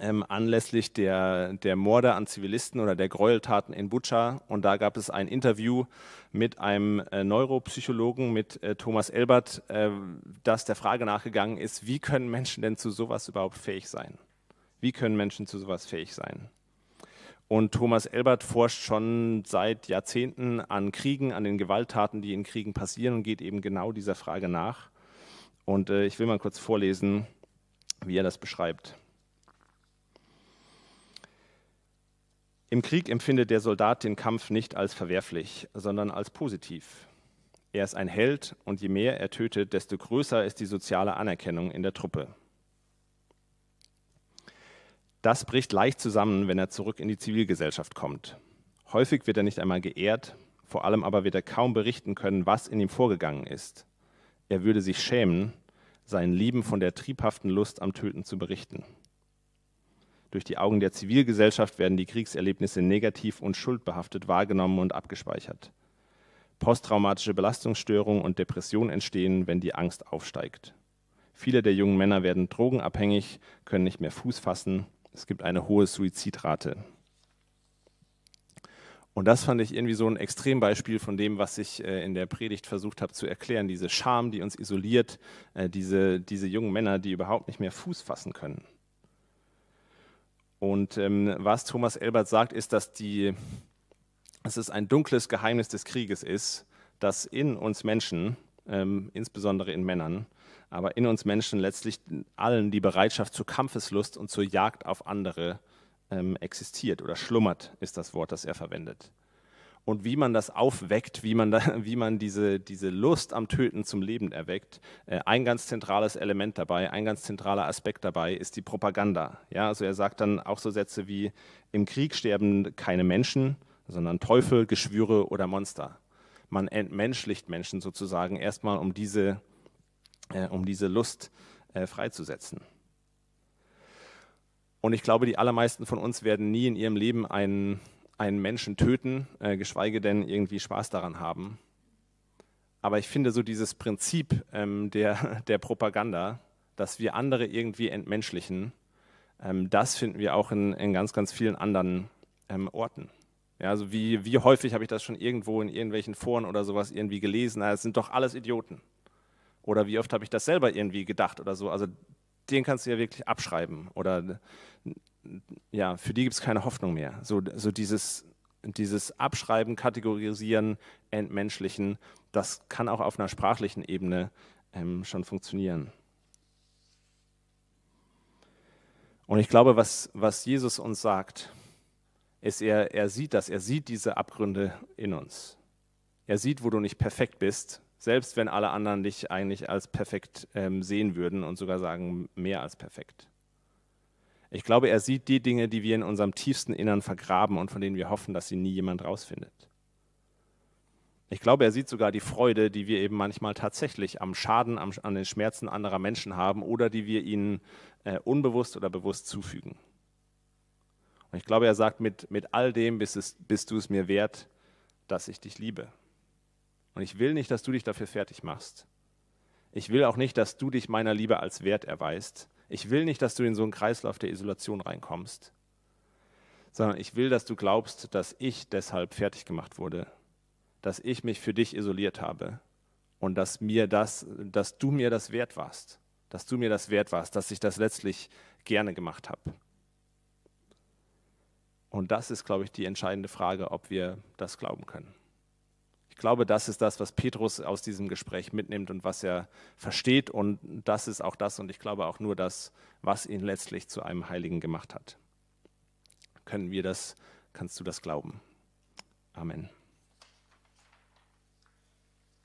B: ähm, anlässlich der, der Morde an Zivilisten oder der Gräueltaten in Butscha. Und da gab es ein Interview mit einem äh, Neuropsychologen, mit äh, Thomas Elbert, äh, das der Frage nachgegangen ist, wie können Menschen denn zu sowas überhaupt fähig sein? Wie können Menschen zu sowas fähig sein? Und Thomas Elbert forscht schon seit Jahrzehnten an Kriegen, an den Gewalttaten, die in Kriegen passieren und geht eben genau dieser Frage nach. Und äh, ich will mal kurz vorlesen, wie er das beschreibt. Im Krieg empfindet der Soldat den Kampf nicht als verwerflich, sondern als positiv. Er ist ein Held und je mehr er tötet, desto größer ist die soziale Anerkennung in der Truppe. Das bricht leicht zusammen, wenn er zurück in die Zivilgesellschaft kommt. Häufig wird er nicht einmal geehrt, vor allem aber wird er kaum berichten können, was in ihm vorgegangen ist. Er würde sich schämen, seinen Lieben von der triebhaften Lust am Töten zu berichten. Durch die Augen der Zivilgesellschaft werden die Kriegserlebnisse negativ und schuldbehaftet wahrgenommen und abgespeichert. Posttraumatische Belastungsstörungen und Depressionen entstehen, wenn die Angst aufsteigt. Viele der jungen Männer werden drogenabhängig, können nicht mehr Fuß fassen. Es gibt eine hohe Suizidrate. Und das fand ich irgendwie so ein Extrembeispiel von dem, was ich äh, in der Predigt versucht habe zu erklären. Diese Scham, die uns isoliert, äh, diese, diese jungen Männer, die überhaupt nicht mehr Fuß fassen können. Und ähm, was Thomas Elbert sagt, ist, dass, die, dass es ein dunkles Geheimnis des Krieges ist, dass in uns Menschen, ähm, insbesondere in Männern, aber in uns Menschen letztlich allen die Bereitschaft zur Kampfeslust und zur Jagd auf andere ähm, existiert oder schlummert, ist das Wort, das er verwendet. Und wie man das aufweckt, wie man, da, wie man diese, diese Lust am Töten zum Leben erweckt, äh, ein ganz zentrales Element dabei, ein ganz zentraler Aspekt dabei ist die Propaganda. Ja, also er sagt dann auch so Sätze wie, im Krieg sterben keine Menschen, sondern Teufel, Geschwüre oder Monster. Man entmenschlicht Menschen sozusagen erstmal, um diese, äh, um diese Lust äh, freizusetzen. Und ich glaube, die allermeisten von uns werden nie in ihrem Leben einen, einen Menschen töten, äh, geschweige denn irgendwie Spaß daran haben. Aber ich finde so dieses Prinzip ähm, der, der Propaganda, dass wir andere irgendwie entmenschlichen, ähm, das finden wir auch in, in ganz, ganz vielen anderen ähm, Orten. Ja, also wie, wie häufig habe ich das schon irgendwo in irgendwelchen Foren oder sowas irgendwie gelesen, es sind doch alles Idioten. Oder wie oft habe ich das selber irgendwie gedacht oder so. Also den kannst du ja wirklich abschreiben. Oder ja, für die gibt es keine Hoffnung mehr. So, so dieses, dieses Abschreiben, Kategorisieren, Entmenschlichen, das kann auch auf einer sprachlichen Ebene ähm, schon funktionieren. Und ich glaube, was, was Jesus uns sagt, ist, er, er sieht das, er sieht diese Abgründe in uns. Er sieht, wo du nicht perfekt bist, selbst wenn alle anderen dich eigentlich als perfekt ähm, sehen würden und sogar sagen, mehr als perfekt. Ich glaube, er sieht die Dinge, die wir in unserem tiefsten Innern vergraben und von denen wir hoffen, dass sie nie jemand rausfindet. Ich glaube, er sieht sogar die Freude, die wir eben manchmal tatsächlich am Schaden, am, an den Schmerzen anderer Menschen haben oder die wir ihnen äh, unbewusst oder bewusst zufügen. Und ich glaube, er sagt, mit, mit all dem bist, es, bist du es mir wert, dass ich dich liebe. Und ich will nicht, dass du dich dafür fertig machst. Ich will auch nicht, dass du dich meiner Liebe als wert erweist. Ich will nicht, dass du in so einen Kreislauf der Isolation reinkommst, sondern ich will, dass du glaubst, dass ich deshalb fertig gemacht wurde, dass ich mich für dich isoliert habe und dass mir das, dass du mir das wert warst, dass du mir das wert warst, dass ich das letztlich gerne gemacht habe. Und das ist, glaube ich, die entscheidende Frage, ob wir das glauben können. Ich glaube, das ist das, was Petrus aus diesem Gespräch mitnimmt und was er versteht. Und das ist auch das und ich glaube auch nur das, was ihn letztlich zu einem Heiligen gemacht hat. Können wir das, kannst du das glauben? Amen.